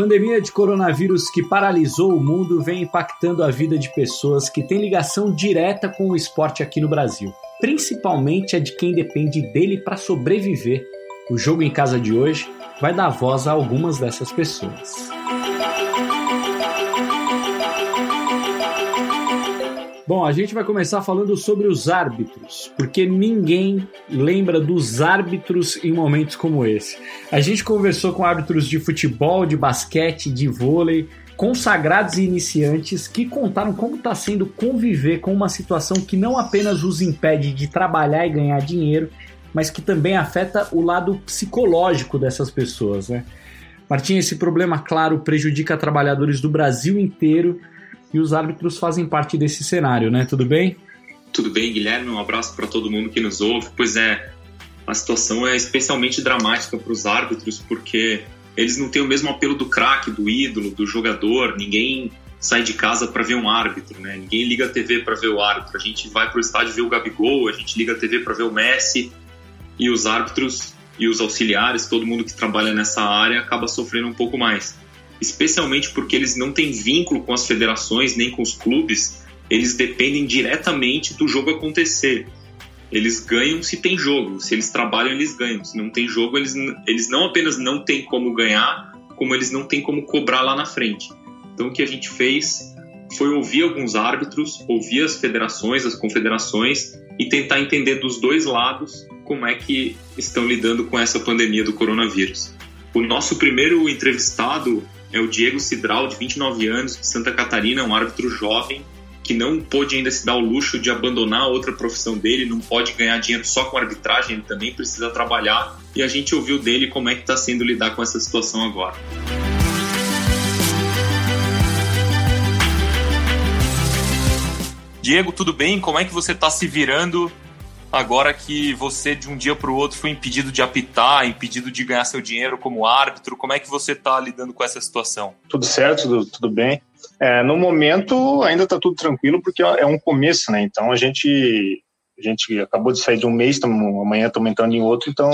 pandemia de coronavírus que paralisou o mundo vem impactando a vida de pessoas que têm ligação direta com o esporte aqui no Brasil, principalmente a de quem depende dele para sobreviver. O jogo em casa de hoje vai dar voz a algumas dessas pessoas. Bom, a gente vai começar falando sobre os árbitros, porque ninguém lembra dos árbitros em momentos como esse. A gente conversou com árbitros de futebol, de basquete, de vôlei, consagrados e iniciantes que contaram como está sendo conviver com uma situação que não apenas os impede de trabalhar e ganhar dinheiro, mas que também afeta o lado psicológico dessas pessoas, né? Martim, esse problema, claro, prejudica trabalhadores do Brasil inteiro e os árbitros fazem parte desse cenário, né? Tudo bem? Tudo bem, Guilherme. Um abraço para todo mundo que nos ouve. Pois é, a situação é especialmente dramática para os árbitros porque eles não têm o mesmo apelo do craque, do ídolo, do jogador. Ninguém sai de casa para ver um árbitro, né? Ninguém liga a TV para ver o árbitro. A gente vai para o estádio ver o Gabigol, a gente liga a TV para ver o Messi e os árbitros e os auxiliares, todo mundo que trabalha nessa área acaba sofrendo um pouco mais especialmente porque eles não têm vínculo com as federações nem com os clubes, eles dependem diretamente do jogo acontecer. Eles ganham se tem jogo, se eles trabalham, eles ganham. Se não tem jogo, eles, eles não apenas não têm como ganhar, como eles não têm como cobrar lá na frente. Então o que a gente fez foi ouvir alguns árbitros, ouvir as federações, as confederações e tentar entender dos dois lados como é que estão lidando com essa pandemia do coronavírus. O nosso primeiro entrevistado é o Diego Cidral, de 29 anos, de Santa Catarina, um árbitro jovem que não pôde ainda se dar o luxo de abandonar outra profissão dele, não pode ganhar dinheiro só com arbitragem, ele também precisa trabalhar. E a gente ouviu dele como é que está sendo lidar com essa situação agora. Diego, tudo bem? Como é que você está se virando agora que você de um dia para o outro foi impedido de apitar, impedido de ganhar seu dinheiro como árbitro, como é que você está lidando com essa situação? Tudo certo, tudo, tudo bem. É, no momento ainda está tudo tranquilo porque é um começo, né? Então a gente a gente acabou de sair de um mês, tamo, amanhã estamos entrando em outro, então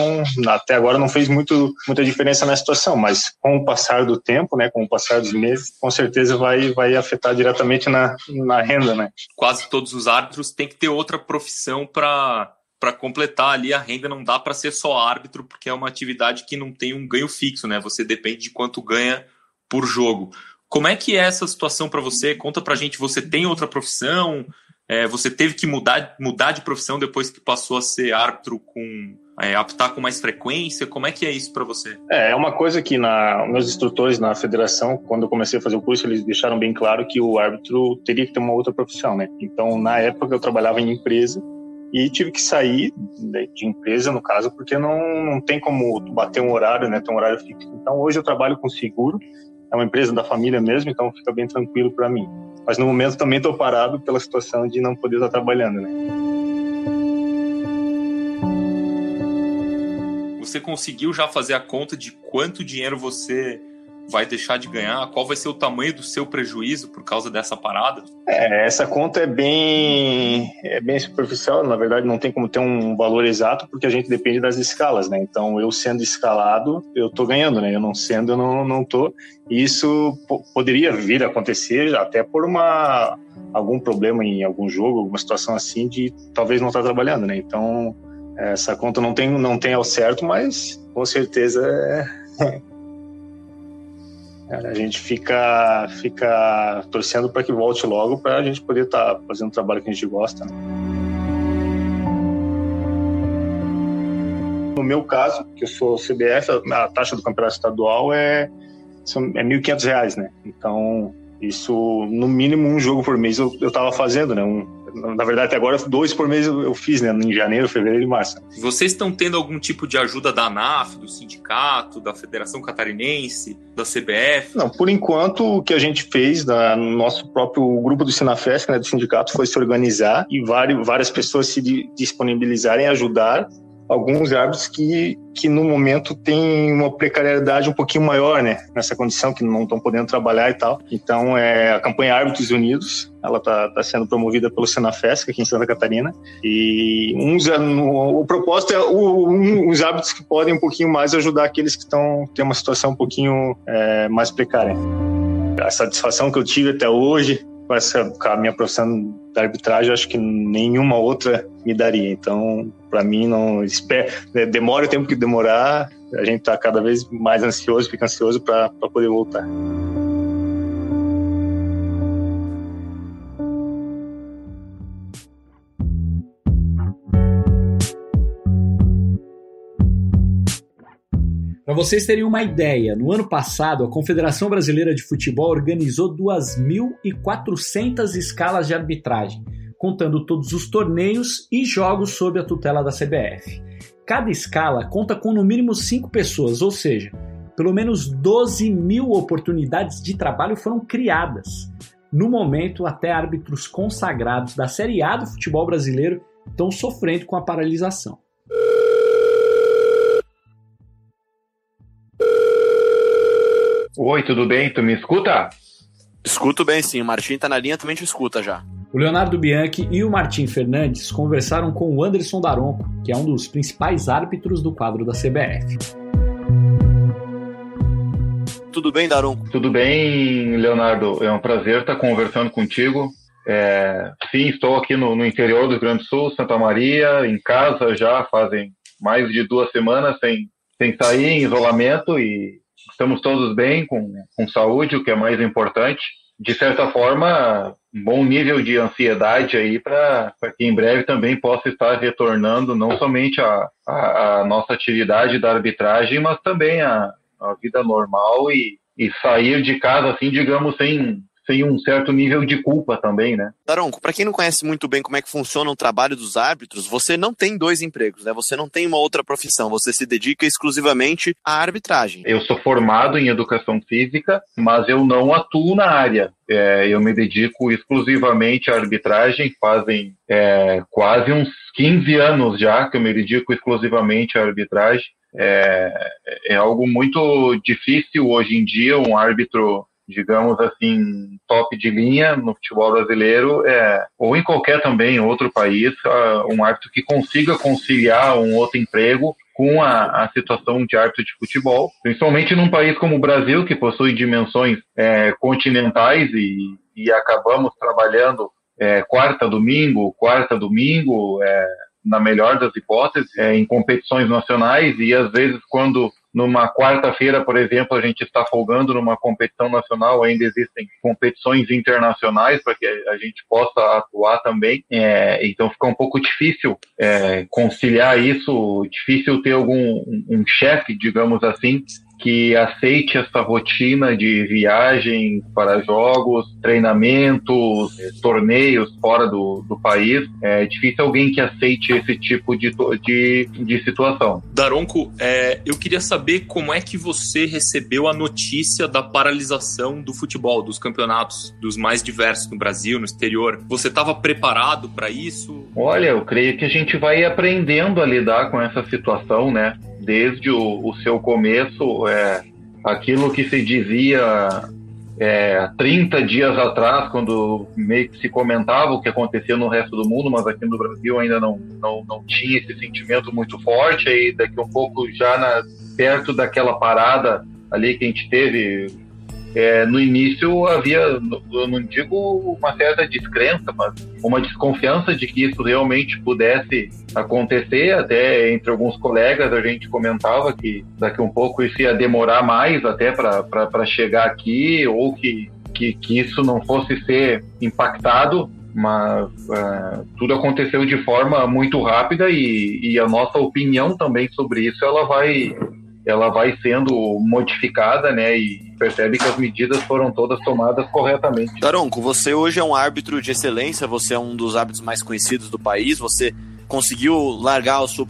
até agora não fez muito, muita diferença na situação, mas com o passar do tempo, né, com o passar dos meses, com certeza vai, vai afetar diretamente na, na renda, né. Quase todos os árbitros têm que ter outra profissão para para completar ali a renda não dá para ser só árbitro porque é uma atividade que não tem um ganho fixo, né? Você depende de quanto ganha por jogo. Como é que é essa situação para você? Conta para gente, você tem outra profissão? É, você teve que mudar, mudar de profissão depois que passou a ser árbitro com é, apitar com mais frequência? Como é que é isso para você? É, é uma coisa que na, meus instrutores na federação, quando eu comecei a fazer o curso, eles deixaram bem claro que o árbitro teria que ter uma outra profissão, né? Então, na época, eu trabalhava em empresa e tive que sair de empresa, no caso, porque não, não tem como bater um horário, né? Ter um horário fixo. Então, hoje eu trabalho com seguro, é uma empresa da família mesmo, então fica bem tranquilo para mim. Mas no momento também estou parado pela situação de não poder estar trabalhando, né? Você conseguiu já fazer a conta de quanto dinheiro você vai deixar de ganhar? Qual vai ser o tamanho do seu prejuízo por causa dessa parada? É, essa conta é bem, é bem superficial, na verdade não tem como ter um valor exato, porque a gente depende das escalas, né? Então, eu sendo escalado, eu tô ganhando, né? Eu não sendo, eu não, não tô. Isso poderia vir a acontecer até por uma algum problema em algum jogo, alguma situação assim de talvez não estar tá trabalhando, né? Então, essa conta não tem não tem ao certo, mas com certeza é a gente fica, fica torcendo para que volte logo para a gente poder estar tá fazendo o trabalho que a gente gosta. Né? No meu caso, que eu sou CBF, a taxa do campeonato estadual é, é R$ 1.500, né? Então, isso, no mínimo, um jogo por mês eu estava fazendo, né? Um, na verdade, até agora, dois por mês eu, fiz, né? Em janeiro, fevereiro e março. Vocês estão tendo algum tipo de ajuda da ANAF, do sindicato, da Federação Catarinense, da CBF? Não, por enquanto, o que a gente fez no nosso próprio grupo do Sinafest, né, do sindicato, foi se organizar e várias, várias pessoas se disponibilizarem a ajudar alguns árbitros que, que no momento têm uma precariedade um pouquinho maior, né? Nessa condição, que não estão podendo trabalhar e tal. Então, é a campanha Árbitros Unidos, ela está tá sendo promovida pelo Senafesc aqui em Santa Catarina. E uns, no, o propósito é o, um, os árbitros que podem um pouquinho mais ajudar aqueles que estão têm uma situação um pouquinho é, mais precária. A satisfação que eu tive até hoje com a minha profissão da arbitragem, acho que nenhuma outra me daria. Então, para mim, não espera, demora o tempo que demorar, a gente está cada vez mais ansioso, fica ansioso para poder voltar. Para vocês terem uma ideia, no ano passado a Confederação Brasileira de Futebol organizou 2.400 escalas de arbitragem, contando todos os torneios e jogos sob a tutela da CBF. Cada escala conta com no mínimo 5 pessoas, ou seja, pelo menos 12 mil oportunidades de trabalho foram criadas. No momento, até árbitros consagrados da Série A do futebol brasileiro estão sofrendo com a paralisação. Oi, tudo bem? Tu me escuta? Escuto bem, sim. O Martim tá na linha, também te escuta já. O Leonardo Bianchi e o Martim Fernandes conversaram com o Anderson Daronco, que é um dos principais árbitros do quadro da CBF. Tudo bem, Daronco? Tudo bem, Leonardo. É um prazer estar conversando contigo. É, sim, estou aqui no, no interior do Rio Grande do Sul, Santa Maria, em casa já fazem mais de duas semanas sem, sem sair em isolamento e estamos todos bem, com, com saúde, o que é mais importante. De certa forma, um bom nível de ansiedade aí para que em breve também possa estar retornando não somente a, a, a nossa atividade da arbitragem, mas também a, a vida normal e, e sair de casa, assim, digamos, sem, sem um certo nível de culpa também, né? Daronco, para quem não conhece muito bem como é que funciona o trabalho dos árbitros, você não tem dois empregos, né? Você não tem uma outra profissão, você se dedica exclusivamente à arbitragem. Eu sou formado em educação física, mas eu não atuo na área. É, eu me dedico exclusivamente à arbitragem, fazem é, quase uns 15 anos já que eu me dedico exclusivamente à arbitragem. É, é algo muito difícil hoje em dia um árbitro digamos assim, top de linha no futebol brasileiro, é, ou em qualquer também outro país, uh, um árbitro que consiga conciliar um outro emprego com a, a, situação de árbitro de futebol, principalmente num país como o Brasil, que possui dimensões é, continentais e, e, acabamos trabalhando é, quarta, domingo, quarta, domingo, é, na melhor das hipóteses, é, em competições nacionais e às vezes quando numa quarta-feira, por exemplo, a gente está folgando numa competição nacional, ainda existem competições internacionais para que a gente possa atuar também. É, então fica um pouco difícil é, conciliar isso, difícil ter algum um, um chefe, digamos assim, que aceite essa rotina de viagem para jogos, treinamentos, torneios fora do, do país. É difícil alguém que aceite esse tipo de, de, de situação. Daronco, é, eu queria saber como é que você recebeu a notícia da paralisação do futebol, dos campeonatos, dos mais diversos no Brasil, no exterior. Você estava preparado para isso? Olha, eu creio que a gente vai aprendendo a lidar com essa situação, né? Desde o, o seu começo, é, aquilo que se dizia é, 30 dias atrás, quando meio que se comentava o que acontecia no resto do mundo, mas aqui no Brasil ainda não, não, não tinha esse sentimento muito forte, aí daqui um pouco já na, perto daquela parada ali que a gente teve é, no início havia, eu não digo uma certa descrença, mas uma desconfiança de que isso realmente pudesse acontecer. Até entre alguns colegas a gente comentava que daqui um pouco isso ia demorar mais até para chegar aqui, ou que, que, que, isso não fosse ser impactado. Mas uh, tudo aconteceu de forma muito rápida e, e a nossa opinião também sobre isso ela vai ela vai sendo modificada, né? E percebe que as medidas foram todas tomadas corretamente. Daronco, você hoje é um árbitro de excelência, você é um dos árbitros mais conhecidos do país, você conseguiu largar a sua,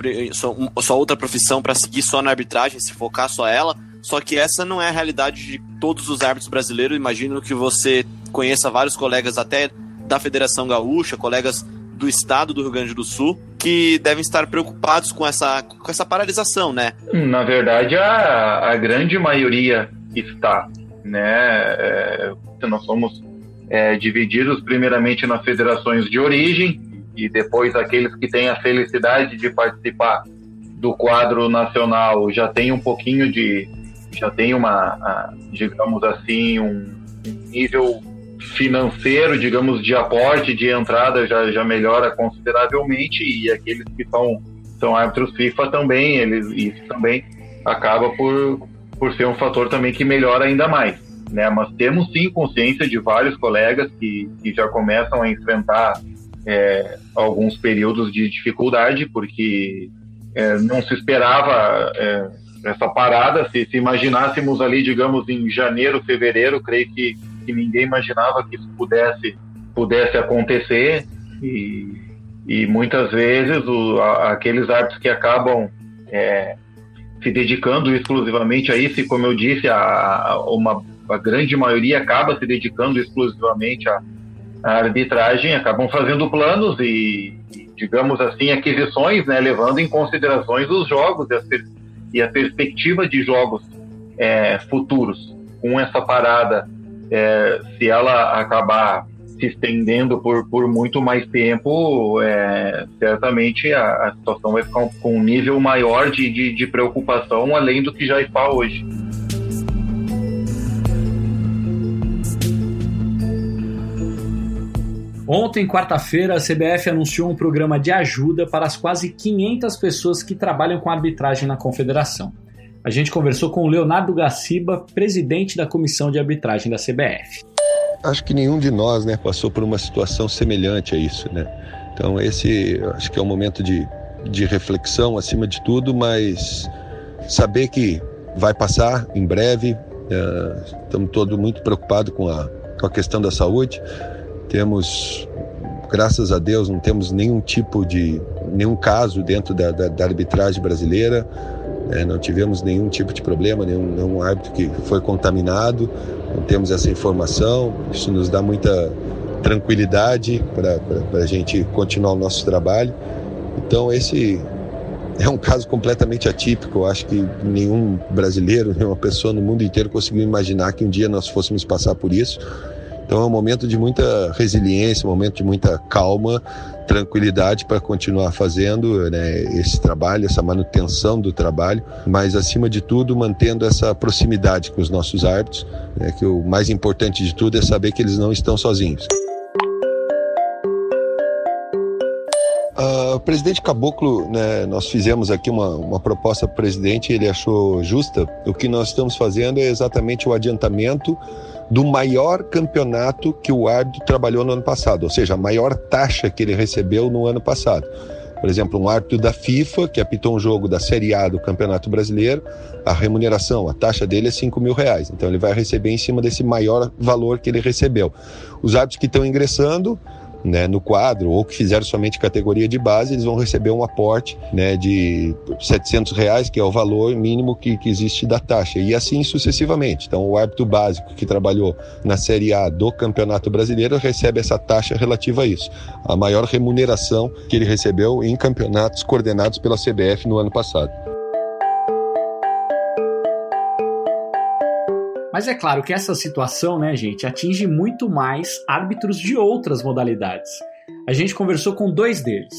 sua outra profissão para seguir só na arbitragem, se focar só ela. Só que essa não é a realidade de todos os árbitros brasileiros. Imagino que você conheça vários colegas até da Federação Gaúcha, colegas do estado do Rio Grande do Sul, que devem estar preocupados com essa, com essa paralisação, né? Na verdade, a, a grande maioria está, né? É, nós somos é, divididos primeiramente nas federações de origem e depois aqueles que têm a felicidade de participar do quadro nacional já tem um pouquinho de já tem uma digamos assim um nível financeiro digamos de aporte de entrada já, já melhora consideravelmente e aqueles que são são árbitros FIFA também eles isso também acaba por por ser um fator também que melhora ainda mais né mas temos sim consciência de vários colegas que, que já começam a enfrentar é, alguns períodos de dificuldade porque é, não se esperava é, essa parada. Se, se, imaginássemos ali, digamos, em janeiro, fevereiro, creio que, que ninguém imaginava que isso pudesse, pudesse acontecer. E, e muitas vezes o, a, aqueles árbitros que acabam é, se dedicando exclusivamente a isso, e como eu disse, a, a, uma, a grande maioria acaba se dedicando exclusivamente a, a arbitragem, acabam fazendo planos e, digamos assim, aquisições, né, levando em considerações os jogos e, e a perspectiva de jogos é, futuros. Com essa parada, é, se ela acabar se estendendo por, por muito mais tempo, é, certamente a, a, situação vai ficar com um nível maior de, de, de preocupação, além do que já está hoje. Ontem, quarta-feira, a CBF anunciou um programa de ajuda para as quase 500 pessoas que trabalham com arbitragem na confederação. A gente conversou com o Leonardo Gaciba, presidente da comissão de arbitragem da CBF. Acho que nenhum de nós né, passou por uma situação semelhante a isso. Né? Então, esse acho que é um momento de, de reflexão acima de tudo, mas saber que vai passar em breve. Uh, estamos todos muito preocupados com a, com a questão da saúde temos, graças a Deus, não temos nenhum tipo de, nenhum caso dentro da, da, da arbitragem brasileira, é, não tivemos nenhum tipo de problema, nenhum, nenhum árbitro que foi contaminado, não temos essa informação, isso nos dá muita tranquilidade para a gente continuar o nosso trabalho. Então, esse é um caso completamente atípico. Eu acho que nenhum brasileiro, nenhuma pessoa no mundo inteiro conseguiu imaginar que um dia nós fôssemos passar por isso. Então é um momento de muita resiliência, um momento de muita calma, tranquilidade para continuar fazendo né, esse trabalho, essa manutenção do trabalho, mas acima de tudo mantendo essa proximidade com os nossos árbitros, né, que o mais importante de tudo é saber que eles não estão sozinhos. Uh, presidente Caboclo, né, nós fizemos aqui uma, uma proposta para o presidente, ele achou justa. O que nós estamos fazendo é exatamente o adiantamento do maior campeonato que o árbitro trabalhou no ano passado, ou seja, a maior taxa que ele recebeu no ano passado. Por exemplo, um árbitro da FIFA que apitou um jogo da Série A do Campeonato Brasileiro, a remuneração, a taxa dele é 5 mil reais. Então ele vai receber em cima desse maior valor que ele recebeu. Os árbitros que estão ingressando né, no quadro ou que fizeram somente categoria de base, eles vão receber um aporte né, de 700 reais, que é o valor mínimo que, que existe da taxa, e assim sucessivamente. Então, o árbitro básico que trabalhou na Série A do Campeonato Brasileiro recebe essa taxa relativa a isso, a maior remuneração que ele recebeu em campeonatos coordenados pela CBF no ano passado. Mas é claro que essa situação, né, gente, atinge muito mais árbitros de outras modalidades. A gente conversou com dois deles.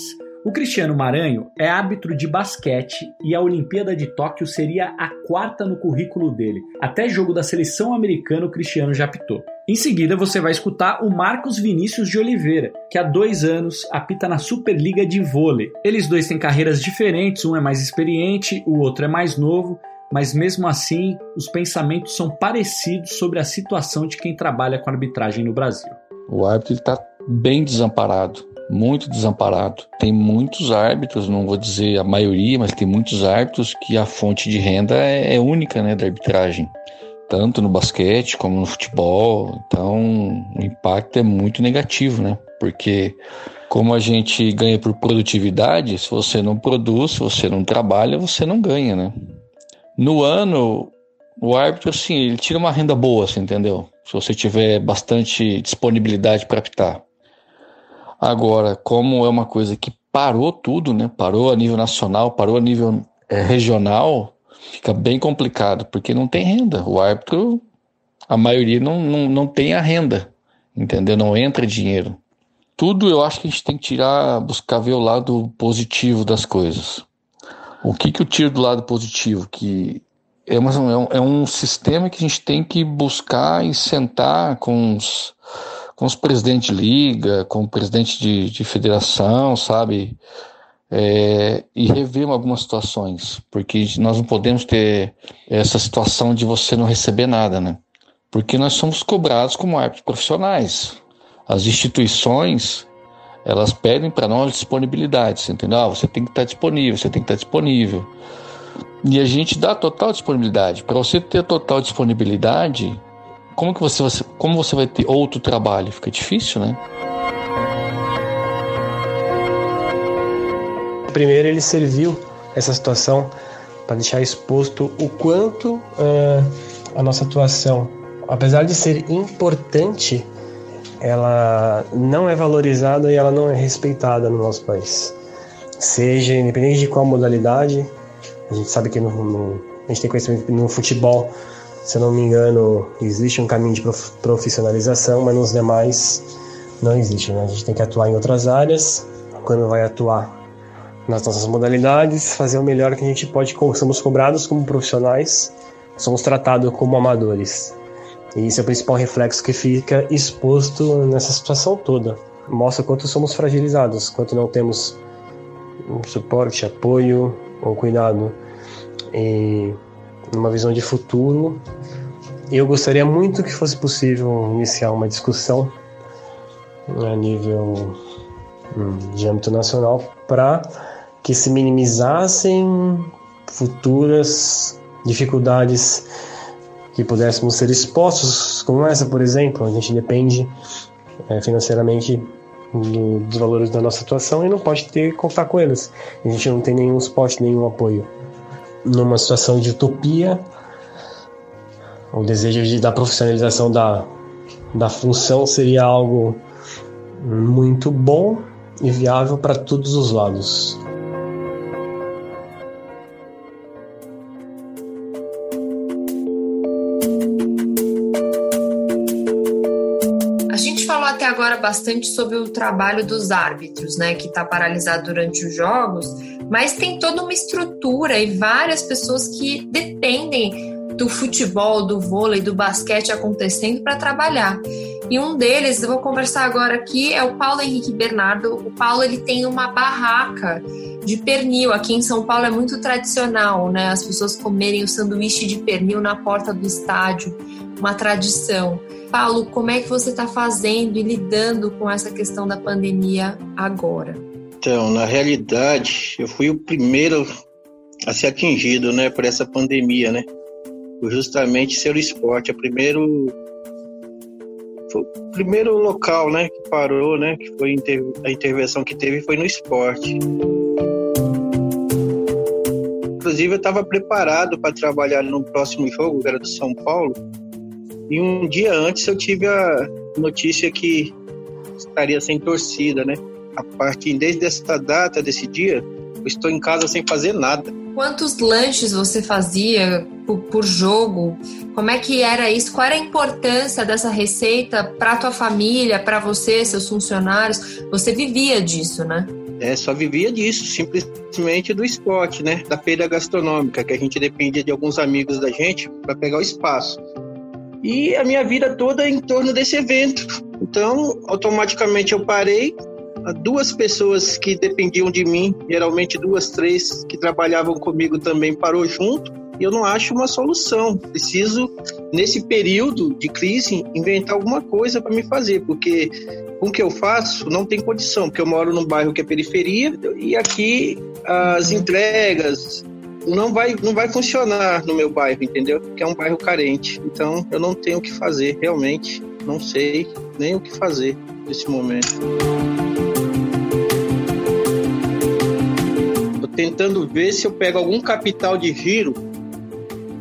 O Cristiano Maranho é árbitro de basquete e a Olimpíada de Tóquio seria a quarta no currículo dele. Até jogo da seleção americana o Cristiano já apitou. Em seguida você vai escutar o Marcos Vinícius de Oliveira, que há dois anos apita na Superliga de Vôlei. Eles dois têm carreiras diferentes, um é mais experiente, o outro é mais novo, mas mesmo assim os pensamentos são parecidos sobre a situação de quem trabalha com arbitragem no Brasil. O árbitro está bem desamparado, muito desamparado. Tem muitos árbitros, não vou dizer a maioria, mas tem muitos árbitros que a fonte de renda é, é única né, da arbitragem, tanto no basquete como no futebol. Então o impacto é muito negativo, né? Porque como a gente ganha por produtividade, se você não produz, se você não trabalha, você não ganha, né? No ano, o árbitro, assim, ele tira uma renda boa, assim, entendeu? Se você tiver bastante disponibilidade para apitar. Agora, como é uma coisa que parou tudo, né? Parou a nível nacional, parou a nível é, regional, fica bem complicado, porque não tem renda. O árbitro, a maioria não, não, não tem a renda, entendeu? Não entra dinheiro. Tudo eu acho que a gente tem que tirar, buscar ver o lado positivo das coisas. O que, que eu tiro do lado positivo? Que é, uma, é, um, é um sistema que a gente tem que buscar e sentar com os, com os presidentes de liga, com o presidente de, de federação, sabe? É, e rever algumas situações, porque nós não podemos ter essa situação de você não receber nada, né? Porque nós somos cobrados como árbitros profissionais. As instituições, elas pedem para nós disponibilidade, entendeu? Ah, você tem que estar disponível, você tem que estar disponível. E a gente dá total disponibilidade. Para você ter total disponibilidade, como que você, como você vai ter outro trabalho? Fica difícil, né? Primeiro, ele serviu essa situação para deixar exposto o quanto uh, a nossa atuação, apesar de ser importante, ela não é valorizada e ela não é respeitada no nosso país. Seja independente de qual modalidade, a gente sabe que no, no, a gente tem conhecimento no futebol, se eu não me engano, existe um caminho de profissionalização, mas nos demais não existe. Né? A gente tem que atuar em outras áreas. Quando vai atuar nas nossas modalidades, fazer o melhor que a gente pode. Somos cobrados como profissionais, somos tratados como amadores. E isso é o principal reflexo que fica exposto nessa situação toda. Mostra quanto somos fragilizados, quanto não temos suporte, apoio, ou cuidado e numa visão de futuro. Eu gostaria muito que fosse possível iniciar uma discussão a nível hum, de âmbito nacional para que se minimizassem futuras dificuldades que pudéssemos ser expostos, como essa, por exemplo. A gente depende é, financeiramente do, dos valores da nossa atuação e não pode ter contar com eles. A gente não tem nenhum suporte, nenhum apoio. Numa situação de utopia, o desejo de, da profissionalização da, da função seria algo muito bom e viável para todos os lados. Bastante sobre o trabalho dos árbitros, né, que está paralisado durante os jogos, mas tem toda uma estrutura e várias pessoas que dependem do futebol, do vôlei, do basquete acontecendo para trabalhar. E um deles, eu vou conversar agora aqui, é o Paulo Henrique Bernardo. O Paulo ele tem uma barraca de pernil. Aqui em São Paulo é muito tradicional, né? As pessoas comerem o sanduíche de pernil na porta do estádio, uma tradição. Paulo, como é que você está fazendo e lidando com essa questão da pandemia agora? Então, na realidade, eu fui o primeiro a ser atingido, né, por essa pandemia, né? Por justamente ser o esporte, a primeiro foi o primeiro local, né, que parou, né, que foi a intervenção que teve foi no esporte. Inclusive, eu estava preparado para trabalhar no próximo jogo, que era do São Paulo, e um dia antes eu tive a notícia que estaria sem torcida, né? A partir desde essa data, desse dia, eu estou em casa sem fazer nada. Quantos lanches você fazia por, por jogo? Como é que era isso? Qual era a importância dessa receita para tua família, para você, seus funcionários? Você vivia disso, né? É, só vivia disso, simplesmente do esporte, né? Da feira gastronômica, que a gente dependia de alguns amigos da gente para pegar o espaço e a minha vida toda é em torno desse evento. Então, automaticamente eu parei. Duas pessoas que dependiam de mim, geralmente duas, três, que trabalhavam comigo também parou junto. E eu não acho uma solução. Preciso, nesse período de crise, inventar alguma coisa para me fazer, porque com o que eu faço não tem condição, porque eu moro num bairro que é periferia e aqui as entregas, não vai, não vai funcionar no meu bairro, entendeu? Que é um bairro carente. Então eu não tenho o que fazer, realmente. Não sei nem o que fazer nesse momento. Tô tentando ver se eu pego algum capital de giro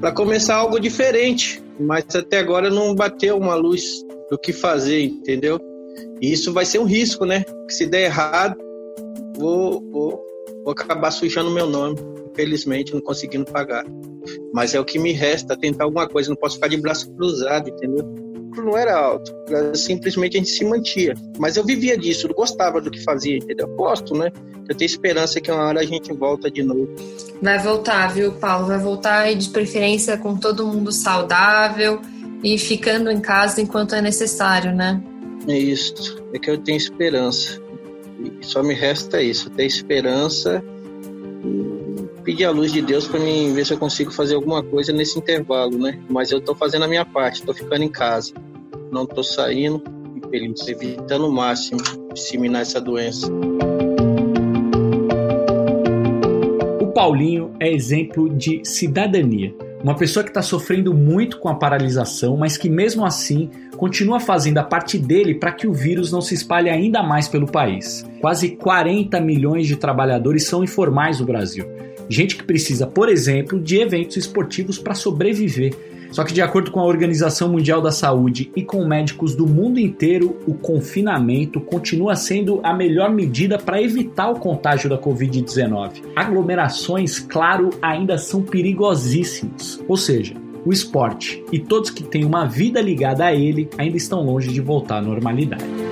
para começar algo diferente, mas até agora não bateu uma luz do que fazer, entendeu? E isso vai ser um risco, né? Se der errado, vou, vou, vou acabar sujando meu nome, infelizmente, não conseguindo pagar. Mas é o que me resta, tentar alguma coisa, não posso ficar de braço cruzado, entendeu? não era alto, simplesmente a gente se mantia. Mas eu vivia disso, eu gostava do que fazia, entendeu? Gosto, né? Eu tenho esperança que uma hora a gente volta de novo. Vai voltar, viu, Paulo? Vai voltar e de preferência com todo mundo saudável e ficando em casa enquanto é necessário, né? É isso, é que eu tenho esperança. Só me resta isso, ter esperança e pedir a luz de Deus para mim ver se eu consigo fazer alguma coisa nesse intervalo, né? Mas eu estou fazendo a minha parte, estou ficando em casa, não estou saindo, evitando o máximo disseminar essa doença. O Paulinho é exemplo de cidadania uma pessoa que está sofrendo muito com a paralisação, mas que mesmo assim continua fazendo a parte dele para que o vírus não se espalhe ainda mais pelo país. Quase 40 milhões de trabalhadores são informais no Brasil. Gente que precisa, por exemplo, de eventos esportivos para sobreviver só que, de acordo com a Organização Mundial da Saúde e com médicos do mundo inteiro, o confinamento continua sendo a melhor medida para evitar o contágio da Covid-19. Aglomerações, claro, ainda são perigosíssimos. Ou seja, o esporte e todos que têm uma vida ligada a ele ainda estão longe de voltar à normalidade.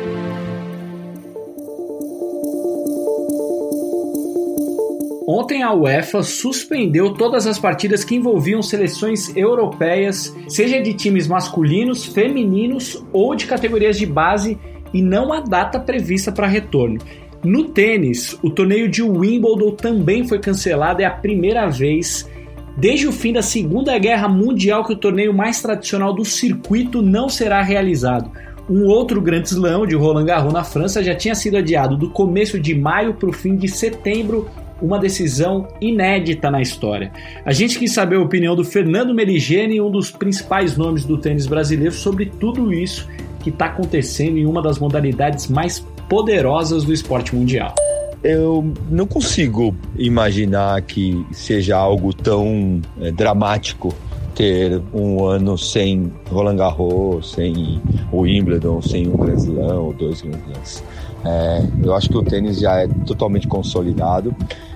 Ontem a UEFA suspendeu todas as partidas que envolviam seleções europeias, seja de times masculinos, femininos ou de categorias de base, e não há data prevista para retorno. No tênis, o torneio de Wimbledon também foi cancelado, é a primeira vez desde o fim da Segunda Guerra Mundial que o torneio mais tradicional do circuito não será realizado. Um outro grande slam de Roland Garros na França já tinha sido adiado do começo de maio para o fim de setembro uma decisão inédita na história. A gente quis saber a opinião do Fernando Meligeni, um dos principais nomes do tênis brasileiro, sobre tudo isso que está acontecendo em uma das modalidades mais poderosas do esporte mundial. Eu não consigo imaginar que seja algo tão é, dramático ter um ano sem Roland Garros, sem o Wimbledon, sem um Grand Slam ou dois Grand Slams. É, eu acho que o tênis já é totalmente consolidado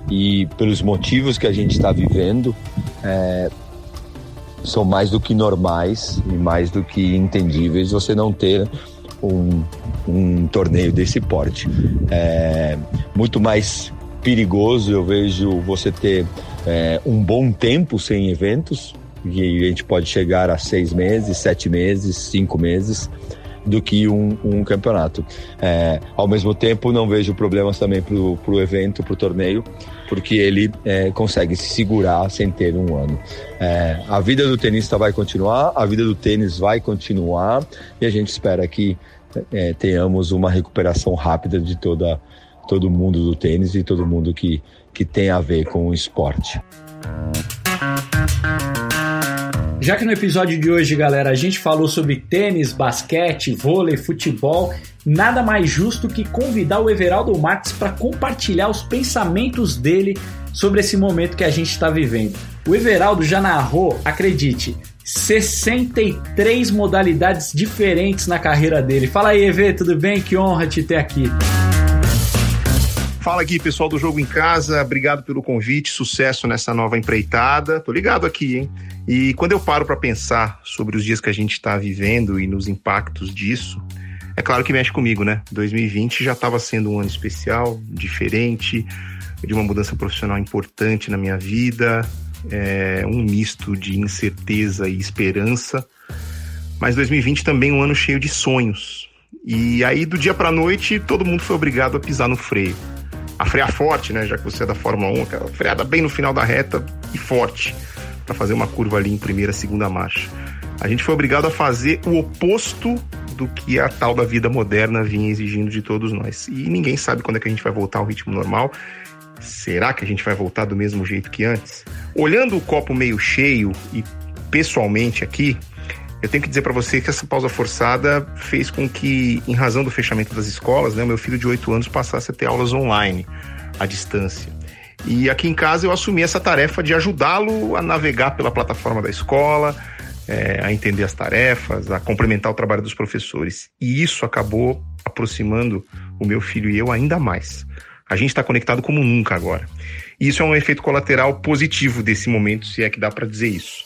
e pelos motivos que a gente está vivendo é, são mais do que normais e mais do que entendíveis você não ter um, um torneio desse porte. É muito mais perigoso eu vejo você ter é, um bom tempo sem eventos e a gente pode chegar a seis meses, sete meses, cinco meses do que um, um campeonato. É, ao mesmo tempo, não vejo problemas também para o evento, para o torneio, porque ele é, consegue se segurar sem ter um ano. É, a vida do tenista vai continuar, a vida do tênis vai continuar e a gente espera que é, tenhamos uma recuperação rápida de toda todo mundo do tênis e todo mundo que, que tem a ver com o esporte. Já que no episódio de hoje, galera, a gente falou sobre tênis, basquete, vôlei, futebol, nada mais justo que convidar o Everaldo Marques para compartilhar os pensamentos dele sobre esse momento que a gente está vivendo. O Everaldo já narrou, acredite, 63 modalidades diferentes na carreira dele. Fala aí, Evê, tudo bem? Que honra te ter aqui. Fala aqui, pessoal do Jogo em Casa. Obrigado pelo convite, sucesso nessa nova empreitada. Tô ligado aqui, hein? E quando eu paro para pensar sobre os dias que a gente está vivendo e nos impactos disso, é claro que mexe comigo, né? 2020 já estava sendo um ano especial, diferente, de uma mudança profissional importante na minha vida, é, um misto de incerteza e esperança. Mas 2020 também um ano cheio de sonhos. E aí, do dia para noite, todo mundo foi obrigado a pisar no freio. A frear forte, né? Já que você é da Fórmula 1, aquela freada bem no final da reta e forte para fazer uma curva ali em primeira, segunda marcha. A gente foi obrigado a fazer o oposto do que a tal da vida moderna vinha exigindo de todos nós. E ninguém sabe quando é que a gente vai voltar ao ritmo normal. Será que a gente vai voltar do mesmo jeito que antes? Olhando o copo meio cheio e pessoalmente aqui, eu tenho que dizer para você que essa pausa forçada fez com que, em razão do fechamento das escolas, né, meu filho de 8 anos passasse a ter aulas online, à distância. E aqui em casa eu assumi essa tarefa de ajudá-lo a navegar pela plataforma da escola, é, a entender as tarefas, a complementar o trabalho dos professores. E isso acabou aproximando o meu filho e eu ainda mais. A gente está conectado como nunca agora. E isso é um efeito colateral positivo desse momento, se é que dá para dizer isso.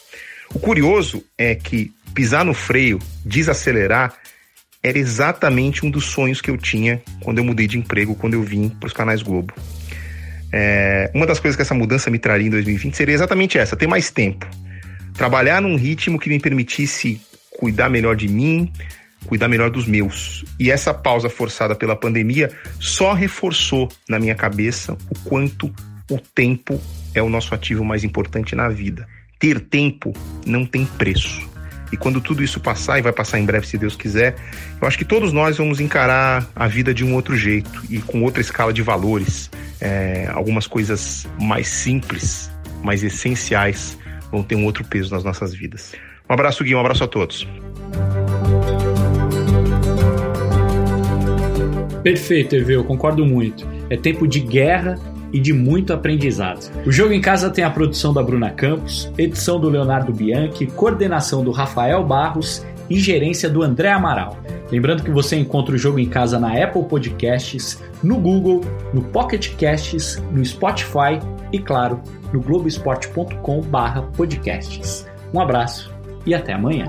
O curioso é que pisar no freio, desacelerar, era exatamente um dos sonhos que eu tinha quando eu mudei de emprego, quando eu vim para os canais Globo. É, uma das coisas que essa mudança me traria em 2020 seria exatamente essa: ter mais tempo. Trabalhar num ritmo que me permitisse cuidar melhor de mim, cuidar melhor dos meus. E essa pausa forçada pela pandemia só reforçou na minha cabeça o quanto o tempo é o nosso ativo mais importante na vida. Ter tempo não tem preço. E quando tudo isso passar, e vai passar em breve se Deus quiser, eu acho que todos nós vamos encarar a vida de um outro jeito e com outra escala de valores. É, algumas coisas mais simples, mais essenciais, vão ter um outro peso nas nossas vidas. Um abraço, Gui, um abraço a todos. Perfeito, Evê, eu concordo muito. É tempo de guerra e de muito aprendizado. O Jogo em Casa tem a produção da Bruna Campos, edição do Leonardo Bianchi, coordenação do Rafael Barros e gerência do André Amaral. Lembrando que você encontra o Jogo em Casa na Apple Podcasts, no Google, no Pocket Casts, no Spotify e, claro, no globesport.com/podcasts. Um abraço e até amanhã.